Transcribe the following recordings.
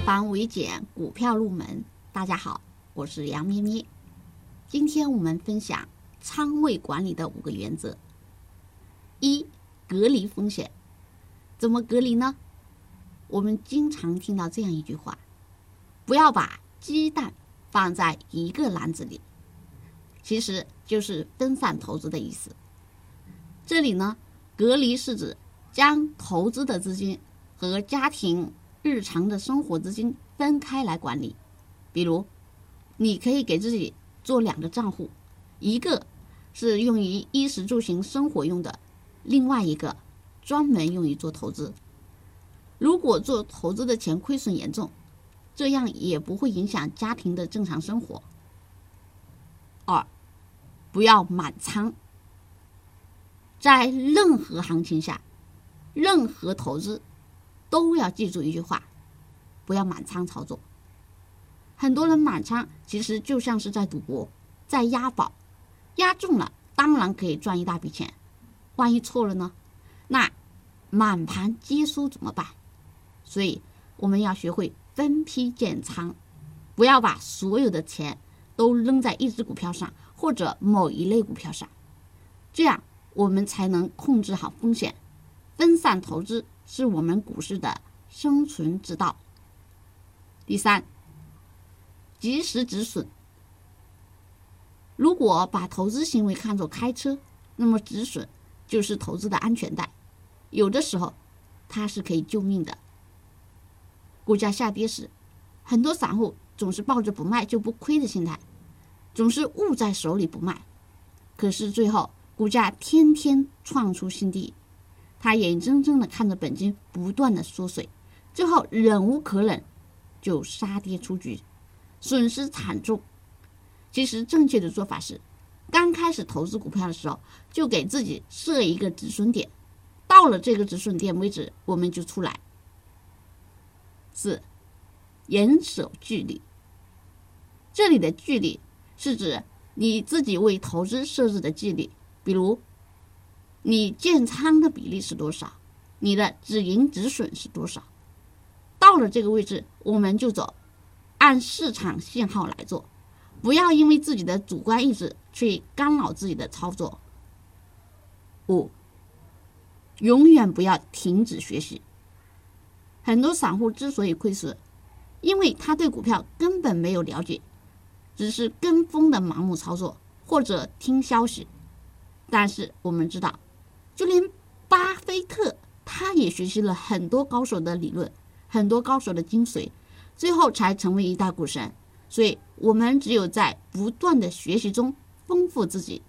化繁为简，股票入门。大家好，我是杨咩咩。今天我们分享仓位管理的五个原则。一、隔离风险。怎么隔离呢？我们经常听到这样一句话：不要把鸡蛋放在一个篮子里。其实就是分散投资的意思。这里呢，隔离是指将投资的资金和家庭日常的生活资金分开来管理。比如，你可以给自己做两个账户，一个是用于衣食住行生活用的，另外一个专门用于做投资。如果做投资的钱亏损严重，这样也不会影响家庭的正常生活。二，不要满仓。在任何行情下，任何投资都要记住一句话：不要满仓操作。很多人满仓，其实就像是在赌博，在押宝，押中了当然可以赚一大笔钱，万一错了呢？那满盘皆输怎么办？所以我们要学会分批建仓，不要把所有的钱都扔在一只股票上或者某一类股票上，这样我们才能控制好风险。分散投资是我们股市的生存之道。第三。及时止损。如果把投资行为看作开车，那么止损就是投资的安全带。有的时候，它是可以救命的。股价下跌时，很多散户总是抱着不卖就不亏的心态，总是握在手里不卖。可是最后，股价天天创出新低，他眼睁睁的看着本金不断的缩水，最后忍无可忍，就杀跌出局。损失惨重。其实正确的做法是，刚开始投资股票的时候，就给自己设一个止损点，到了这个止损点为止，我们就出来。四，严守纪律。这里的纪律是指你自己为投资设置的纪律，比如你建仓的比例是多少，你的止盈止损是多少。到了这个位置，我们就走。按市场信号来做，不要因为自己的主观意志去干扰自己的操作。五，永远不要停止学习。很多散户之所以亏损，因为他对股票根本没有了解，只是跟风的盲目操作或者听消息。但是我们知道，就连巴菲特他也学习了很多高手的理论，很多高手的精髓。最后才成为一代股神，所以我们只有在不断的学习中丰富自己，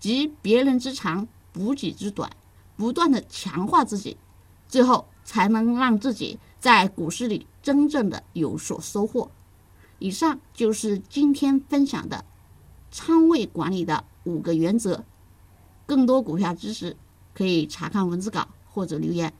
集别人之长补己之短，不断的强化自己，最后才能让自己在股市里真正的有所收获。以上就是今天分享的仓位管理的五个原则。更多股票知识可以查看文字稿或者留言。